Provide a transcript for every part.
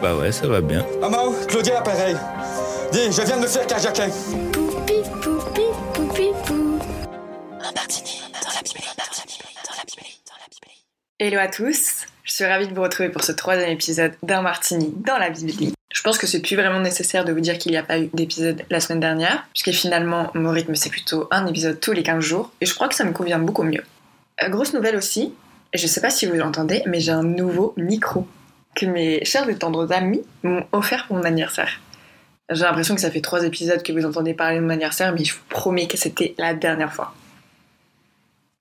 Bah ouais, ça va bien. Maman, Claudia, pareil. Dis, je viens de me faire carjacker. Poupi, poupi, poupi, pou. Hello à tous, je suis ravie de vous retrouver pour ce troisième épisode d'un martini dans la Bibli. Je pense que c'est plus vraiment nécessaire de vous dire qu'il n'y a pas eu d'épisode la semaine dernière, puisque finalement mon rythme c'est plutôt un épisode tous les 15 jours, et je crois que ça me convient beaucoup mieux. Euh, grosse nouvelle aussi, et je sais pas si vous l'entendez, mais j'ai un nouveau micro que mes chers et tendres amis m'ont offert pour mon anniversaire. J'ai l'impression que ça fait trois épisodes que vous entendez parler de mon anniversaire, mais je vous promets que c'était la dernière fois.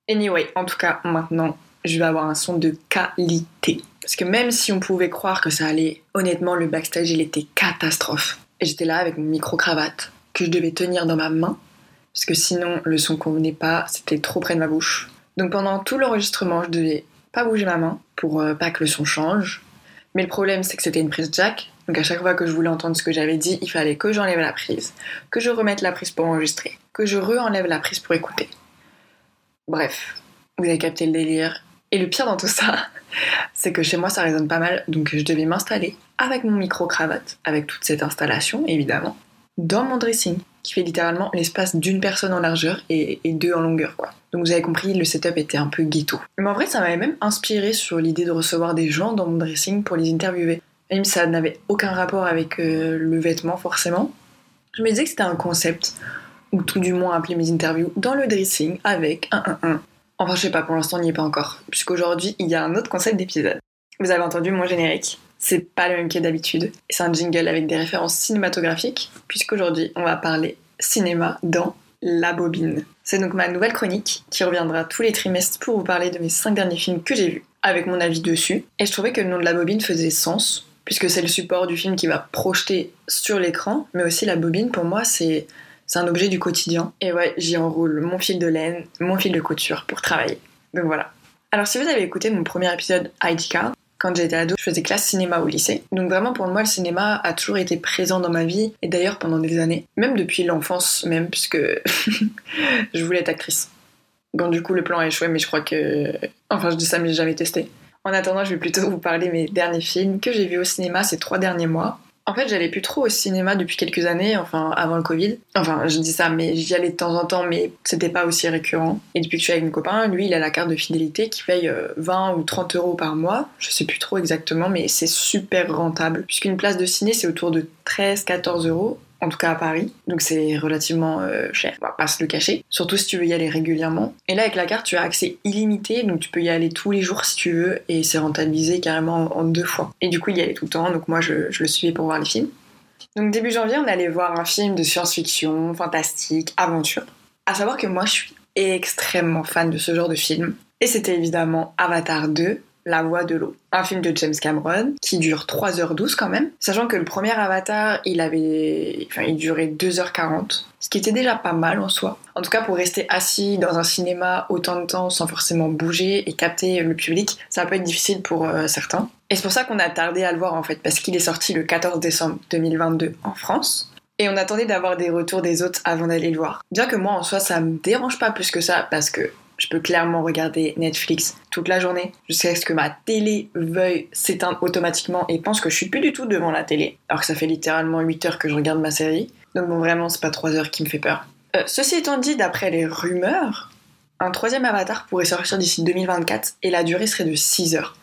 Anyway, en tout cas, maintenant, je vais avoir un son de qualité. Parce que même si on pouvait croire que ça allait, honnêtement, le backstage, il était catastrophe. Et j'étais là avec mon micro-cravate que je devais tenir dans ma main, parce que sinon, le son convenait pas, c'était trop près de ma bouche. Donc pendant tout l'enregistrement, je devais pas bouger ma main pour euh, pas que le son change. Mais le problème, c'est que c'était une prise jack. Donc à chaque fois que je voulais entendre ce que j'avais dit, il fallait que j'enlève la prise, que je remette la prise pour enregistrer, que je re-enlève la prise pour écouter. Bref, vous avez capté le délire. Et le pire dans tout ça, c'est que chez moi ça résonne pas mal, donc je devais m'installer avec mon micro-cravate, avec toute cette installation évidemment, dans mon dressing, qui fait littéralement l'espace d'une personne en largeur et, deux en longueur. Donc vous avez compris, le setup était un peu ghetto. Mais en vrai, ça m'avait même inspiré sur l'idée de recevoir des gens dans mon dressing pour les interviewer. Même si ça n'avait aucun rapport avec euh, le vêtement forcément. Je me disais que c'était un concept, ou tout du moins appeler mes interviews dans le dressing avec un 1-1. Enfin, je sais pas, pour l'instant, on n'y est pas encore. Puisqu'aujourd'hui, il y a un autre concept d'épisode. Vous avez entendu mon générique. C'est pas le même que d'habitude. C'est un jingle avec des références cinématographiques, puisqu'aujourd'hui, on va parler cinéma dans La Bobine. C'est donc ma nouvelle chronique qui reviendra tous les trimestres pour vous parler de mes 5 derniers films que j'ai vus, avec mon avis dessus. Et je trouvais que le nom de La Bobine faisait sens, puisque c'est le support du film qui va projeter sur l'écran, mais aussi la bobine, pour moi, c'est c'est un objet du quotidien. Et ouais, j'y enroule mon fil de laine, mon fil de couture pour travailler. Donc voilà. Alors si vous avez écouté mon premier épisode ID quand j'étais ado, je faisais classe cinéma au lycée. Donc vraiment pour moi le cinéma a toujours été présent dans ma vie et d'ailleurs pendant des années, même depuis l'enfance même puisque je voulais être actrice. Bon du coup le plan a échoué mais je crois que enfin je dis ça mais j'ai jamais testé. En attendant, je vais plutôt vous parler mes derniers films que j'ai vus au cinéma ces trois derniers mois. En fait, j'allais plus trop au cinéma depuis quelques années, enfin avant le Covid. Enfin, je dis ça, mais j'y allais de temps en temps, mais c'était pas aussi récurrent. Et depuis que je suis avec mon copain, lui, il a la carte de fidélité qui paye euh, 20 ou 30 euros par mois. Je sais plus trop exactement, mais c'est super rentable. Puisqu'une place de ciné, c'est autour de 13-14 euros. En tout cas à Paris, donc c'est relativement euh, cher, on va pas se le cacher, surtout si tu veux y aller régulièrement. Et là avec la carte tu as accès illimité, donc tu peux y aller tous les jours si tu veux, et c'est rentabilisé carrément en deux fois. Et du coup il y allait tout le temps, donc moi je, le suivais pour voir les films. Donc début janvier on allait voir un film de science-fiction, fantastique, aventure. À savoir que moi je suis extrêmement fan de ce genre de film. Et c'était évidemment Avatar 2, la Voix de l'eau. Un film de James Cameron qui dure 3h12 quand même. Sachant que le premier Avatar, il avait. Enfin, il durait 2h40. Ce qui était déjà pas mal en soi. En tout cas, pour rester assis dans un cinéma autant de temps sans forcément bouger et capter le public, ça peut être difficile pour euh, certains. Et c'est pour ça qu'on a tardé à le voir en fait, parce qu'il est sorti le 14 décembre 2022 en France. Et on attendait d'avoir des retours des autres avant d'aller le voir. Bien que moi en soi ça me dérange pas plus que ça parce que je peux clairement regarder Netflix toute la journée jusqu'à ce que ma télé veuille s'éteindre automatiquement et pense que je suis plus du tout devant la télé. Alors que ça fait littéralement 8 heures que je regarde ma série. Donc bon, vraiment, c'est pas 3 heures qui me fait peur. Euh, ceci étant dit, d'après les rumeurs, un troisième avatar pourrait sortir d'ici 2024 et la durée serait de 6 heures.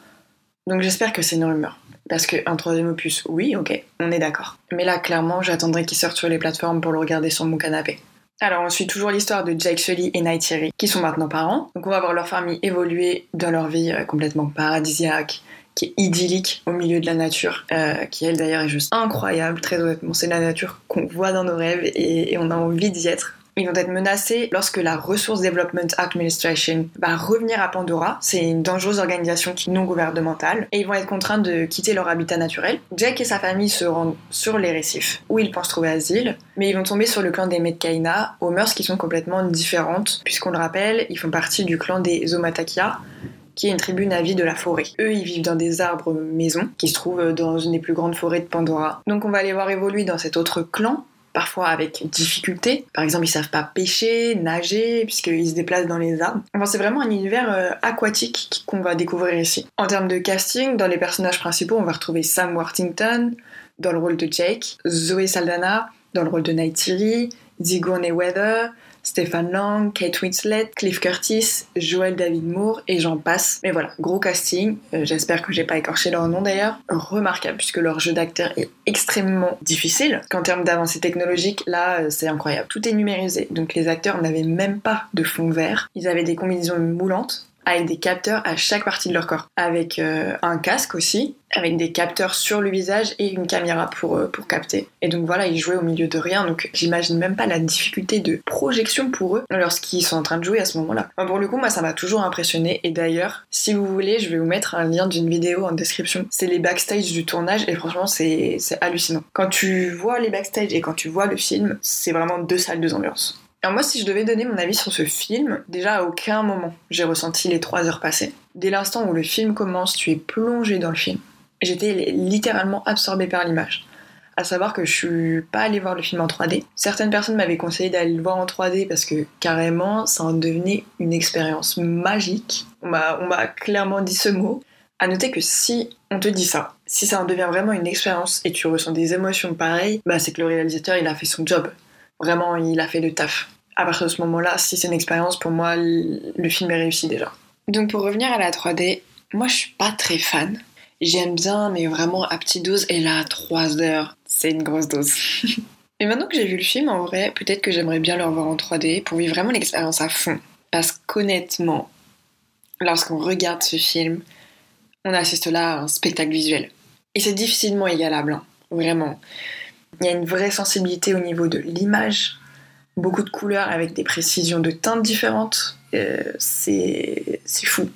Donc j'espère que c'est une rumeur. Parce qu'un troisième opus, oui, ok, on est d'accord. Mais là, clairement, j'attendrai qu'il sorte sur les plateformes pour le regarder sur mon canapé. Alors on suit toujours l'histoire de Jake Sully et Nightiri, qui sont maintenant parents. Donc on va voir leur famille évoluer dans leur vie euh, complètement paradisiaque, qui est idyllique au milieu de la nature, euh, qui elle d'ailleurs est juste incroyable, très honnêtement. C'est la nature qu'on voit dans nos rêves et on a envie d'y être. Ils vont être menacés lorsque la Resource Development Administration va revenir à Pandora. C'est une dangereuse organisation non gouvernementale. Et ils vont être contraints de quitter leur habitat naturel. Jack et sa famille se rendent sur les récifs, où ils pensent trouver asile. Mais ils vont tomber sur le clan des Metkaina, aux mœurs qui sont complètement différentes. Puisqu'on le rappelle, ils font partie du clan des Omatakia, qui est une tribu navie de la forêt. Eux, ils vivent dans des arbres maisons qui se trouvent dans une des plus grandes forêts de Pandora. Donc on va les voir évoluer dans cet autre clan parfois avec difficulté. Par exemple, ils savent pas pêcher, nager, puisqu'ils se déplacent dans les arbres. Enfin, c'est vraiment un univers euh, aquatique qu'on va découvrir ici. En termes de casting, dans les personnages principaux, on va retrouver Sam Worthington dans le rôle de Jake, Zoé Saldana dans le rôle de Neytiri, Sigourney Weather, Stéphane Lang, Kate Winslet, Cliff Curtis, Joel David Moore et j'en passe. Mais voilà, gros casting. Euh, J'espère que j'ai pas écorché leur nom d'ailleurs. Remarquable puisque leur jeu d'acteur est extrêmement difficile. Qu'en termes d'avancée technologique, là, euh, c'est incroyable. Tout est numérisé. Donc les acteurs n'avaient même pas de fond vert. Ils avaient des combinaisons moulantes avec des capteurs à chaque partie de leur corps, avec euh, un casque aussi, avec des capteurs sur le visage et une caméra pour, euh, pour capter. Et donc voilà, ils jouaient au milieu de rien, donc j'imagine même pas la difficulté de projection pour eux lorsqu'ils sont en train de jouer à ce moment-là. Pour le coup, moi ça m'a toujours impressionné, et d'ailleurs, si vous voulez, je vais vous mettre un lien d'une vidéo en description. C'est les backstage du tournage, et franchement, c'est c'est hallucinant. Quand tu vois les backstage et quand tu vois le film, c'est vraiment deux salles, deux ambiances. Alors moi, si je devais donner mon avis sur ce film, déjà à aucun moment j'ai ressenti les trois heures passées. Dès l'instant où le film commence, tu es plongé dans le film. J'étais littéralement absorbée par l'image. À savoir que je suis pas allée voir le film en 3D. Certaines personnes m'avaient conseillé d'aller le voir en 3D parce que carrément, ça en devenait une expérience magique. On m'a clairement dit ce mot. À noter que si on te dit ça, si ça en devient vraiment une expérience et tu ressens des émotions pareilles, bah c'est que le réalisateur il a fait son job. Vraiment, il a fait le taf à partir de ce moment-là, si c'est une expérience, pour moi, le film est réussi déjà. Donc pour revenir à la 3D, moi je suis pas très fan. J'aime bien, mais vraiment à petite dose. Et là, 3 heures, c'est une grosse dose. et maintenant que j'ai vu le film, en vrai, peut-être que j'aimerais bien le revoir en 3D pour vivre vraiment l'expérience à fond. Parce qu'honnêtement, lorsqu'on regarde ce film, on assiste là à un spectacle visuel. Et c'est difficilement égalable, hein, vraiment. Il y a une vraie sensibilité au niveau de l'image, beaucoup de couleurs avec des précisions de teintes différentes. Euh, c'est fou.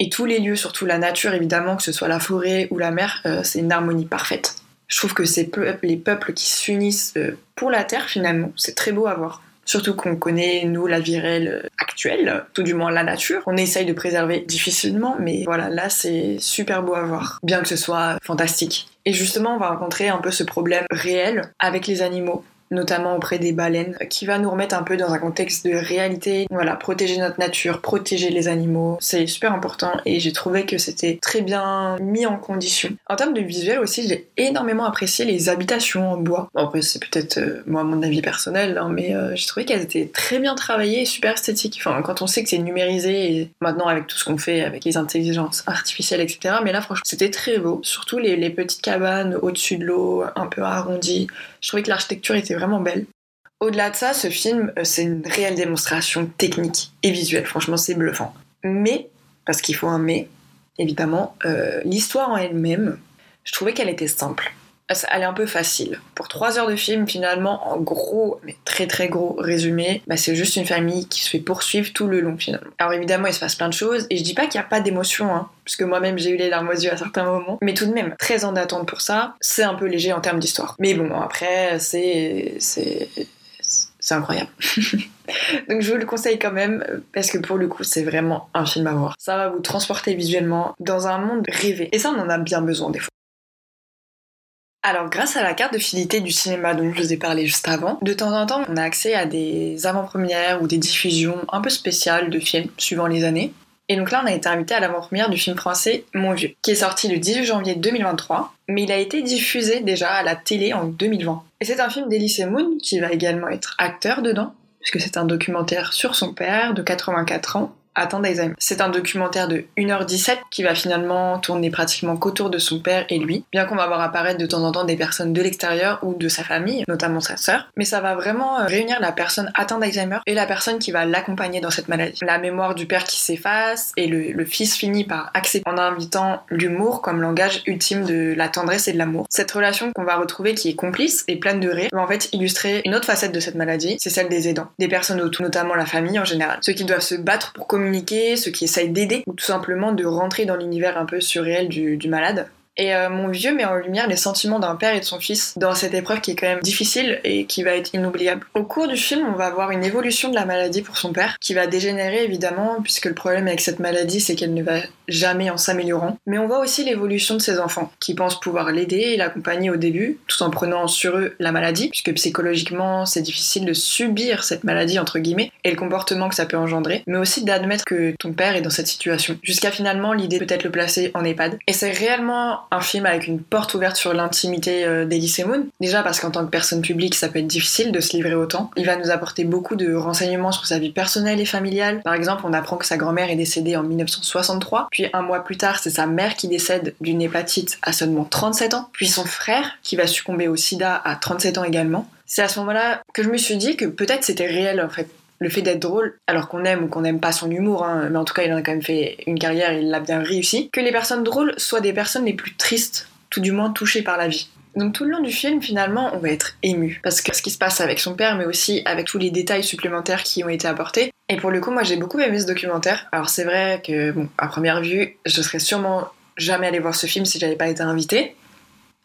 Et tous les lieux, surtout la nature évidemment, que ce soit la forêt ou la mer, euh, c'est une harmonie parfaite. Je trouve que c'est les peuples qui s'unissent euh, pour la terre finalement. C'est très beau à voir. Surtout qu'on connaît, nous, la vie réelle actuelle, tout du moins la nature. On essaye de préserver difficilement, mais voilà, là, c'est super beau à voir, bien que ce soit fantastique. Et justement, on va rencontrer un peu ce problème réel avec les animaux notamment auprès des baleines, qui va nous remettre un peu dans un contexte de réalité. Voilà, protéger notre nature, protéger les animaux, c'est super important et j'ai trouvé que c'était très bien mis en condition. En termes de visuel aussi, j'ai énormément apprécié les habitations en bois. Bon, après, c'est peut-être euh, moi mon avis personnel, hein, mais euh, j'ai trouvé qu'elles étaient très bien travaillées super esthétiques. Enfin, quand on sait que c'est numérisé et maintenant avec tout ce qu'on fait avec les intelligences artificielles, etc. Mais là, franchement, c'était très beau. Surtout les, les petites cabanes au-dessus de l'eau, un peu arrondies. Je trouvais que l'architecture était vraiment belle. Au-delà de ça, ce film, euh, c'est une réelle démonstration technique et visuelle. Franchement, c'est bluffant. Mais, parce qu'il faut un mais, évidemment, euh, l'histoire en elle-même, je trouvais qu'elle était simple elle est un peu facile. Pour trois heures de film, finalement, en gros, mais très très gros résumé, bah, c'est juste une famille qui se fait poursuivre tout le long finalement. Alors évidemment, il se passe plein de choses, et je dis pas qu'il n'y a pas d'émotion, hein, parce que moi-même j'ai eu les larmes aux yeux à certains moments, mais tout de même, 13 ans d'attente pour ça, c'est un peu léger en termes d'histoire. Mais bon, après, c'est. c'est. c'est incroyable. Donc je vous le conseille quand même parce que pour le coup c'est vraiment un film à voir. Ça va vous transporter visuellement dans un monde rêvé. Et ça on en a bien besoin des fois. Alors, grâce à la carte de fidélité du cinéma dont je vous ai parlé juste avant, de temps en temps, on a accès à des avant-premières ou des diffusions un peu spéciales de films, suivant les années. Et donc là, on a été invité à l'avant-première du film français Mon Vieux, qui est sorti le 18 janvier 2023, mais il a été diffusé déjà à la télé en 2020. Et c'est un film d'Elysée Moon, qui va également être acteur dedans, puisque c'est un documentaire sur son père de 84 ans, atteint d'Alzheimer. C'est un documentaire de 1h17 qui va finalement tourner pratiquement qu'autour de son père et lui, bien qu'on va voir apparaître de temps en temps des personnes de l'extérieur ou de sa famille, notamment sa sœur. Mais ça va vraiment euh, réunir la personne atteinte d'Alzheimer et la personne qui va l'accompagner dans cette maladie. La mémoire du père qui s'efface et le, fils finit par accepter en invitant l'humour comme langage ultime de la tendresse et de l'amour. Cette relation qu'on va retrouver qui est complice et pleine de rire va en fait illustrer une autre facette de cette maladie, c'est celle des aidants, des personnes autour, notamment la famille en général, ceux qui doivent se battre pour communiquer ceux qui essayent d'aider, ou tout simplement de rentrer dans l'univers un peu surréel du, malade. Et euh, mon vieux met en lumière les sentiments d'un père et de son fils dans cette épreuve qui est quand même difficile et qui va être inoubliable. Au cours du film, on va voir une évolution de la maladie pour son père, qui va dégénérer évidemment, puisque le problème avec cette maladie, c'est qu'elle ne va jamais en s'améliorant. Mais on voit aussi l'évolution de ses enfants, qui pensent pouvoir l'aider et l'accompagner au début, tout en prenant sur eux la maladie, puisque psychologiquement, c'est difficile de subir cette maladie, entre guillemets, et le comportement que ça peut engendrer, mais aussi d'admettre que ton père est dans cette situation. Jusqu'à finalement l'idée peut-être le placer en EHPAD. Et c'est réellement un film avec une porte ouverte sur l'intimité euh, d'Elise Moon. Déjà parce qu'en tant que personne publique, ça peut être difficile de se livrer autant. Il va nous apporter beaucoup de renseignements sur sa vie personnelle et familiale. Par exemple, on apprend que sa grand-mère est décédée en 1963, puis un mois plus tard, c'est sa mère qui décède d'une hépatite à seulement 37 ans, puis son frère qui va succomber au sida à 37 ans également. C'est à ce moment-là que je me suis dit que peut-être c'était réel en fait le fait d'être drôle, alors qu'on aime ou qu'on n'aime pas son humour, hein, mais en tout cas il en a quand même fait une carrière il l'a bien réussi, que les personnes drôles soient des personnes les plus tristes, tout du moins touchées par la vie. Donc tout le long du film, finalement, on va être ému. Parce que ce qui se passe avec son père, mais aussi avec tous les détails supplémentaires qui ont été apportés. Et pour le coup, moi j'ai beaucoup aimé ce documentaire. Alors c'est vrai que, à première vue, je serais sûrement jamais allé voir ce film si j'avais pas été invitée.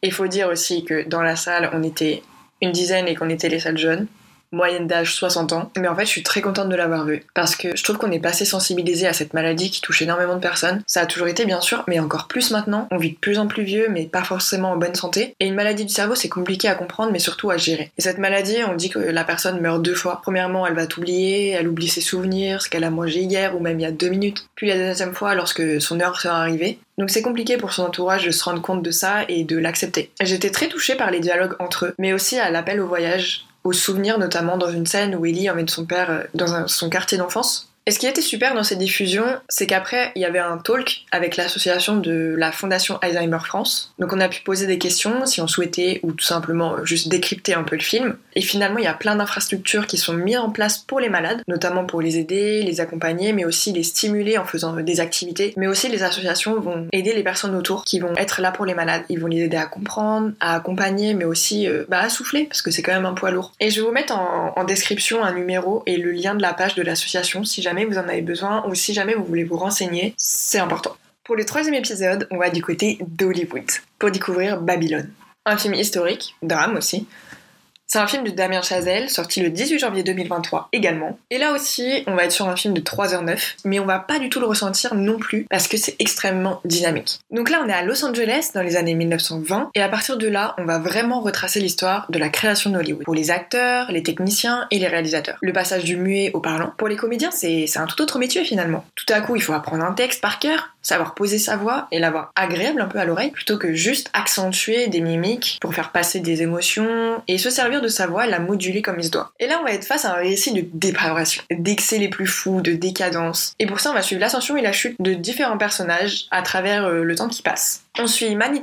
Il faut dire aussi que dans la salle, on était une dizaine et qu'on était les seuls jeunes moyenne d'âge 60 ans. Mais en fait, je suis très contente de l'avoir vu parce que je trouve qu'on est pas assez sensibilisé à cette maladie qui touche énormément de personnes. Ça a toujours été, bien sûr, mais encore plus maintenant. On vit de plus en plus vieux, mais pas forcément en bonne santé. Et une maladie du cerveau, c'est compliqué à comprendre, mais surtout à gérer. Et cette maladie, on dit que la personne meurt deux fois. Premièrement, elle va t'oublier, elle oublie ses souvenirs, ce qu'elle a mangé hier ou même il y a deux minutes. Puis la deuxième fois, lorsque son heure sera arrivée. Donc c'est compliqué pour son entourage de se rendre compte de ça et de l'accepter. J'étais très touchée par les dialogues entre eux, mais aussi à l'appel au voyage au souvenir, notamment dans une scène où Ellie emmène son père euh, dans son quartier d'enfance. Et ce qui était super dans cette diffusion, c'est qu'après, il y avait un talk avec l'association de la Fondation Alzheimer France. Donc on a pu poser des questions si on souhaitait ou tout simplement juste décrypter un peu le film. Et finalement, il y a plein d'infrastructures qui sont mises en place pour les malades, notamment pour les aider, les accompagner, mais aussi les stimuler en faisant des activités. Mais aussi les associations vont aider les personnes autour qui vont être là pour les malades. Ils vont les aider à comprendre, à accompagner, mais aussi euh, bah, à souffler, parce que c'est quand même un poids lourd. Et je vais vous mettre en description un numéro et le lien de la page de l'association si jamais vous en avez besoin ou si jamais vous voulez vous renseigner, c'est important. Pour le troisième épisode, on va du côté d'Hollywood pour découvrir Babylone. Un film historique, drame aussi, c'est un film de Damien Chazelle, sorti le 18 janvier 2023 également. Et là aussi, on va être sur un film de 3h09, mais on va pas du tout le ressentir non plus parce que c'est extrêmement dynamique. Donc là, on est à Los Angeles dans les années 1920, et à partir de là, on va vraiment retracer l'histoire de la création d'Hollywood. Pour les acteurs, les techniciens et les réalisateurs. Le passage du muet au parlant. Pour les comédiens, c'est un tout autre métier finalement. Tout à coup, il faut apprendre un texte par cœur, savoir poser sa voix et l'avoir agréable un peu à l'oreille, plutôt que juste accentuer des mimiques pour faire passer des émotions et se servir de sa voix et la moduler comme il se doit. Et là, on va être face à un récit de dépravation, d'excès les plus fous, de décadence. Et pour ça, on va suivre l'ascension et la chute de différents personnages à travers euh, le temps qui passe. On suit Manny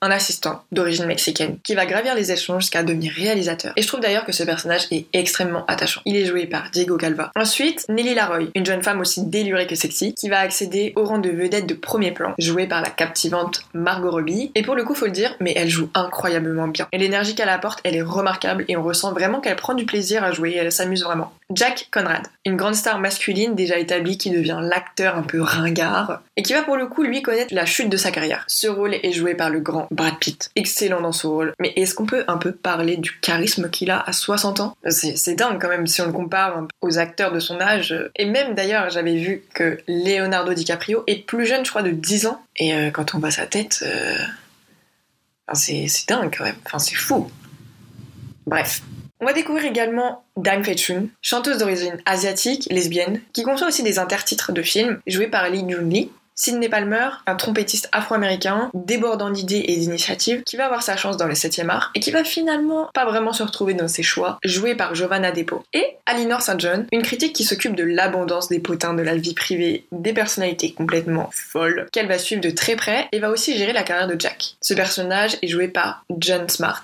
un assistant d'origine mexicaine, qui va gravir les échelons jusqu'à devenir réalisateur. Et je trouve d'ailleurs que ce personnage est extrêmement attachant. Il est joué par Diego Calva. Ensuite, Nelly Laroy, une jeune femme aussi délurée que sexy, qui va accéder au rang de vedette de premier plan, jouée par la captivante Margot Robbie. Et pour le coup, faut le dire, mais elle joue incroyablement bien. Et l'énergie qu'elle apporte, elle est remarquable et on ressent vraiment qu'elle prend du plaisir à jouer et elle s'amuse vraiment. Jack Conrad, une grande star masculine déjà établie qui devient l'acteur un peu ringard et qui va pour le coup lui connaître la chute de sa carrière. Ce rôle est joué par le grand Brad Pitt, excellent dans son rôle. Mais est-ce qu'on peut un peu parler du charisme qu'il a à 60 ans? C'est dingue quand même si on le compare aux acteurs de son âge. Et même d'ailleurs, j'avais vu que Leonardo DiCaprio est plus jeune, je crois, de 10 ans. Et euh, quand on voit sa tête, euh... c'est dingue quand même. Enfin, c'est fou. Bref, on va découvrir également Dime Fei chanteuse d'origine asiatique, lesbienne, qui conçoit aussi des intertitres de films, joués par Lee Jun-lee. Sidney Palmer, un trompettiste afro-américain, débordant d'idées et d'initiatives, qui va avoir sa chance dans le 7 art et qui va finalement pas vraiment se retrouver dans ses choix, joué par Giovanna Depo. Et Alinor St. John, une critique qui s'occupe de l'abondance des potins de la vie privée, des personnalités complètement folles, qu'elle va suivre de très près et va aussi gérer la carrière de Jack. Ce personnage est joué par John Smart,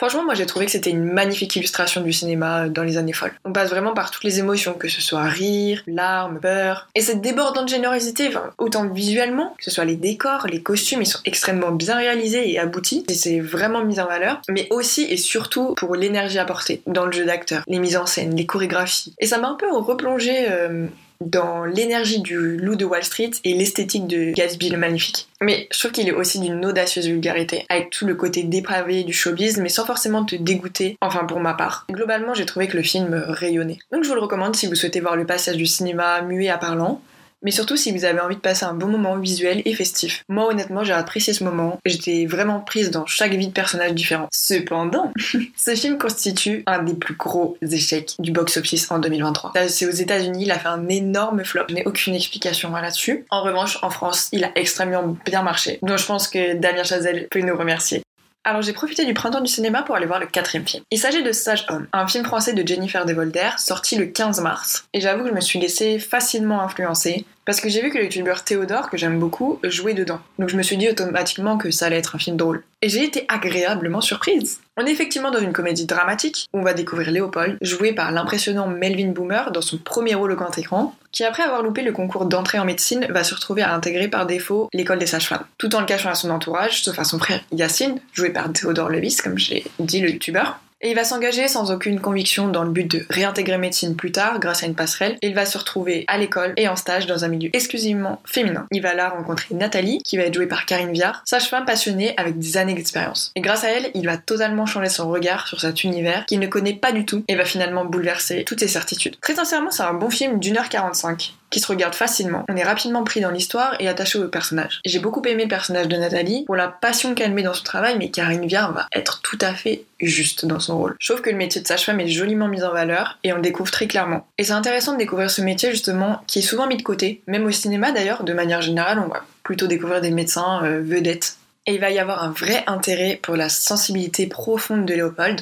Franchement, moi j'ai trouvé que c'était une magnifique illustration du cinéma euh, dans les années folles. On passe vraiment par toutes les émotions, que ce soit rire, larmes, peur. Et cette débordante générosité, autant visuellement, que ce soit les décors, les costumes, ils sont extrêmement bien réalisés et aboutis. Et c'est vraiment mis en valeur. Mais aussi et surtout pour l'énergie apportée dans le jeu d'acteur, les mises en scène, les chorégraphies. Et ça m'a un peu replongé. Euh, dans l'énergie du loup de Wall Street et l'esthétique de Gatsby le Magnifique. Mais je trouve qu'il est aussi d'une audacieuse vulgarité, avec tout le côté dépravé du showbiz, mais sans forcément te dégoûter, enfin pour ma part. Globalement, j'ai trouvé que le film rayonnait. Donc je vous le recommande si vous souhaitez voir le passage du cinéma muet à parlant, mais surtout si vous avez envie de passer un bon moment visuel et festif. Moi honnêtement j'ai apprécié ce moment, j'étais vraiment prise dans chaque vie de personnage différent. Cependant, ce film constitue un des plus gros échecs du box-office en 2023. C'est aux États-Unis, il a fait un énorme flop, je n'ai aucune explication là-dessus. En revanche, en France, il a extrêmement bien marché. Donc je pense que Damien Chazelle peut nous remercier. Alors j'ai profité du printemps du cinéma pour aller voir le quatrième film. Il s'agit de Sage Homme, un film français de Jennifer Devolder sorti le 15 mars. Et j'avoue que je me suis laissée facilement influencer parce que j'ai vu que le youtubeur Théodore, que j'aime beaucoup, jouait dedans. Donc je me suis dit automatiquement que ça allait être un film drôle. Et j'ai été agréablement surprise. On est effectivement dans une comédie dramatique où on va découvrir Léopold, joué par l'impressionnant Melvin Boomer dans son premier rôle au grand écran, qui après avoir loupé le concours d'entrée en médecine va se retrouver à intégrer par défaut l'école des sages-femmes, tout en le cachant à son entourage, sauf à son frère Yacine, joué par Théodore Levis, comme j'ai dit le youtubeur. Et il va s'engager sans aucune conviction dans le but de réintégrer médecine plus tard grâce à une passerelle. Il va se retrouver à l'école et en stage dans un milieu exclusivement féminin. Il va là rencontrer Nathalie, qui va être jouée par Karine Viard, sage-femme passionnée avec des années d'expérience. Et grâce à elle, il va totalement changer son regard sur cet univers qu'il ne connaît pas du tout et va finalement bouleverser toutes ses certitudes. Très sincèrement, c'est un bon film d'une heure 45 qui se regarde facilement. On est rapidement pris dans l'histoire et attaché au personnage. J'ai beaucoup aimé le personnage de Nathalie pour la passion qu'elle met dans son travail, mais Karine Viard va être tout à fait juste dans son rôle. Trouve que le métier de sage-femme est joliment mis en valeur et on le découvre très clairement. Et c'est intéressant de découvrir ce métier justement qui est souvent mis de côté, même au cinéma d'ailleurs, de manière générale, on va plutôt découvrir des médecins euh, vedettes. Et il va y avoir un vrai intérêt pour la sensibilité profonde de Léopold,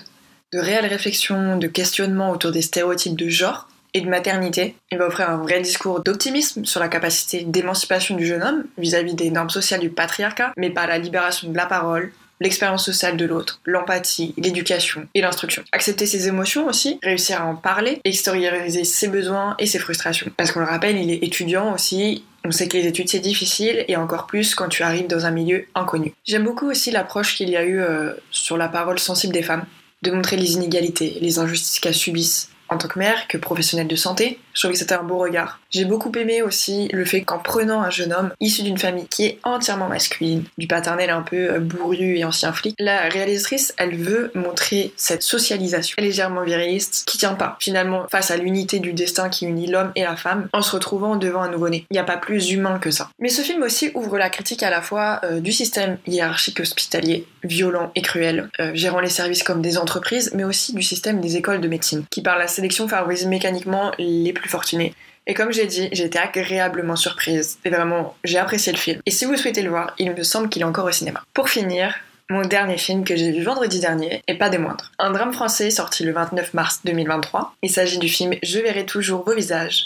de réelles réflexions, de questionnements autour des stéréotypes de genre, de maternité. Il va offrir un vrai discours d'optimisme sur la capacité d'émancipation du jeune homme vis-à-vis des normes sociales du patriarcat, mais par la libération de la parole, l'expérience sociale de l'autre, l'empathie, l'éducation et l'instruction. Accepter ses émotions aussi, réussir à en parler, extérioriser ses besoins et ses frustrations. Parce qu'on le rappelle, il est étudiant aussi, on sait que les études c'est difficile et encore plus quand tu arrives dans un milieu inconnu. J'aime beaucoup aussi l'approche qu'il y a eu euh, sur la parole sensible des femmes, de montrer les inégalités, les injustices qu'elles subissent, en tant que mère que professionnelle de santé. Je trouve que c'était un beau regard. J'ai beaucoup aimé aussi le fait qu'en prenant un jeune homme issu d'une famille qui est entièrement masculine, du paternel un peu euh, bourru et ancien flic, la réalisatrice, elle veut montrer cette socialisation légèrement viriliste qui tient pas finalement face à l'unité du destin qui unit l'homme et la femme en se retrouvant devant un nouveau-né. Il n'y a pas plus humain que ça. Mais ce film aussi ouvre la critique à la fois euh, du système hiérarchique hospitalier, violent et cruel, euh, gérant les services comme des entreprises, mais aussi du système des écoles de médecine, qui par la sélection favorise mécaniquement les plus fortunés. Et comme j'ai dit, j'ai été agréablement surprise. Et vraiment, j'ai apprécié le film. Et si vous souhaitez le voir, il me semble qu'il est encore au cinéma. Pour finir, mon dernier film que j'ai vu vendredi dernier, et pas des moindres. Un drame français sorti le 29 mars 2023. Il s'agit du film Je verrai toujours vos visages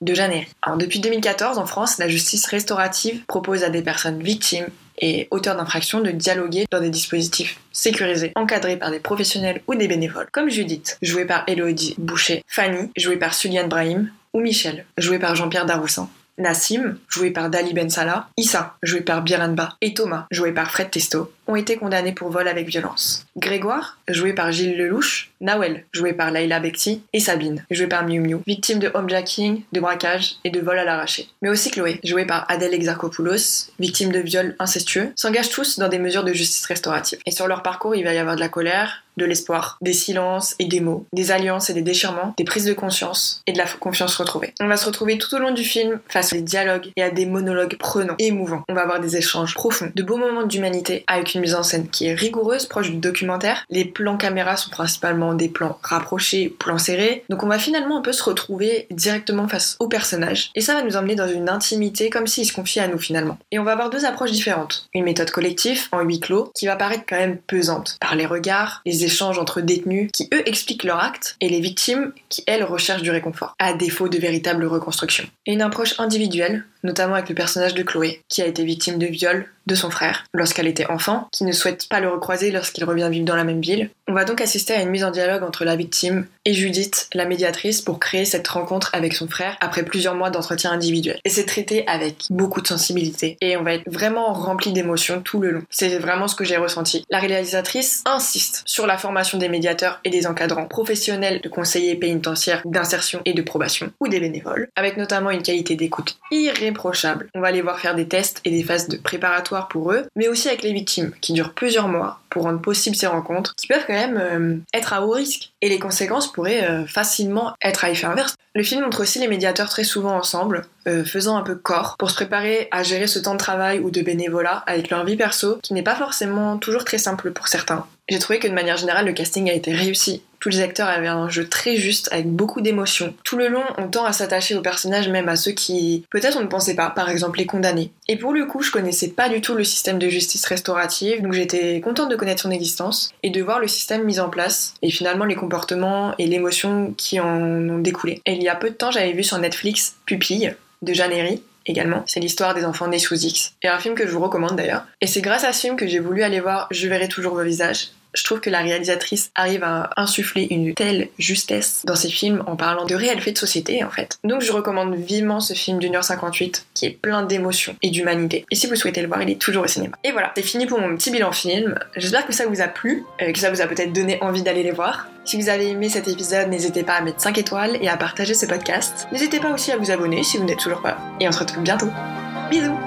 de Jeanne Alors depuis 2014, en France, la justice restaurative propose à des personnes victimes et auteurs d'infractions de dialoguer dans des dispositifs sécurisés, encadrés par des professionnels ou des bénévoles, comme Judith, jouée par Elodie Boucher, Fanny, jouée par Suliane Brahim, ou Michel, joué par Jean-Pierre Daroussin. Nassim, joué par Dali Ben Salah, Issa, joué par Biranba, et Thomas, joué par Fred Testo, ont été condamnés pour vol avec violence. Grégoire, joué par Gilles Lelouch, Nawel, joué par Laila Bekti, et Sabine, jouée par Miu Miu, victime de homejacking, de braquage et de vol à l'arraché. Mais aussi Chloé, jouée par Adèle Exarchopoulos, victime de viol incestueux, s'engagent tous dans des mesures de justice restaurative. Et sur leur parcours, il va y avoir de la colère, de l'espoir, des silences et des mots, des alliances et des déchirements, des prises de conscience et de la confiance retrouvée. On va se retrouver tout au long du film face à des dialogues et à des monologues prenants et émouvants. On va avoir des échanges profonds, de beaux moments d'humanité avec une mise en scène qui est rigoureuse, proche du documentaire. Les plans caméra sont principalement des plans rapprochés, plans serrés. Donc on va finalement un peu se retrouver directement face au personnage. Et ça va nous emmener dans une intimité comme s'il se confiait à nous finalement. Et on va avoir deux approches différentes. Une méthode collective en huis clos qui va paraître quand même pesante par les regards, les échanges entre détenus qui eux expliquent leur acte et les victimes qui elles recherchent du réconfort, à défaut de véritable reconstruction. Et une approche individuelle notamment avec le personnage de Chloé, qui a été victime de viol de son frère lorsqu'elle était enfant, qui ne souhaite pas le recroiser lorsqu'il revient vivre dans la même ville. On va donc assister à une mise en dialogue entre la victime et Judith, la médiatrice, pour créer cette rencontre avec son frère après plusieurs mois d'entretien individuel. Et c'est traité avec beaucoup de sensibilité et on va être vraiment rempli d'émotions tout le long. C'est vraiment ce que j'ai ressenti. La réalisatrice insiste sur la formation des médiateurs et des encadrants professionnels de conseillers pénitentiaires d'insertion et de probation ou des bénévoles, avec notamment une qualité d'écoute irréprochable. On va les voir faire des tests et des phases de préparatoire pour eux, mais aussi avec les victimes qui durent plusieurs mois pour rendre possible ces rencontres qui peuvent quand même euh, être à haut risque et les conséquences pourraient euh, facilement être à effet inverse. Le film montre aussi les médiateurs très souvent ensemble, euh, faisant un peu corps pour se préparer à gérer ce temps de travail ou de bénévolat avec leur vie perso qui n'est pas forcément toujours très simple pour certains. J'ai trouvé que de manière générale le casting a été réussi. Tous les acteurs avaient un jeu très juste avec beaucoup d'émotions. Tout le long, on tend à s'attacher aux personnages même à ceux qui peut-être on ne pensait pas, par exemple les condamnés. Et pour le coup, je connaissais pas du tout le système de justice restaurative, donc j'étais contente de connaître son existence et de voir le système mis en place et finalement les comportements et l'émotion qui en ont découlé. Et il y a peu de temps, j'avais vu sur Netflix Pupille de Jeanne également. C'est l'histoire des enfants nés sous X. Et un film que je vous recommande d'ailleurs. Et c'est grâce à ce film que j'ai voulu aller voir Je verrai toujours vos visages, je trouve que la réalisatrice arrive à insuffler une telle justesse dans ses films en parlant de réels faits de société en fait. Donc je recommande vivement ce film d'une heure 58 qui est plein d'émotions et d'humanité. Et si vous souhaitez le voir, il est toujours au cinéma. Et voilà, c'est fini pour mon petit bilan film. J'espère que ça vous a plu, euh, que ça vous a peut-être donné envie d'aller les voir. Si vous avez aimé cet épisode, n'hésitez pas à mettre 5 étoiles et à partager ce podcast. N'hésitez pas aussi à vous abonner si vous n'êtes toujours pas. Et on se retrouve bientôt. Bisous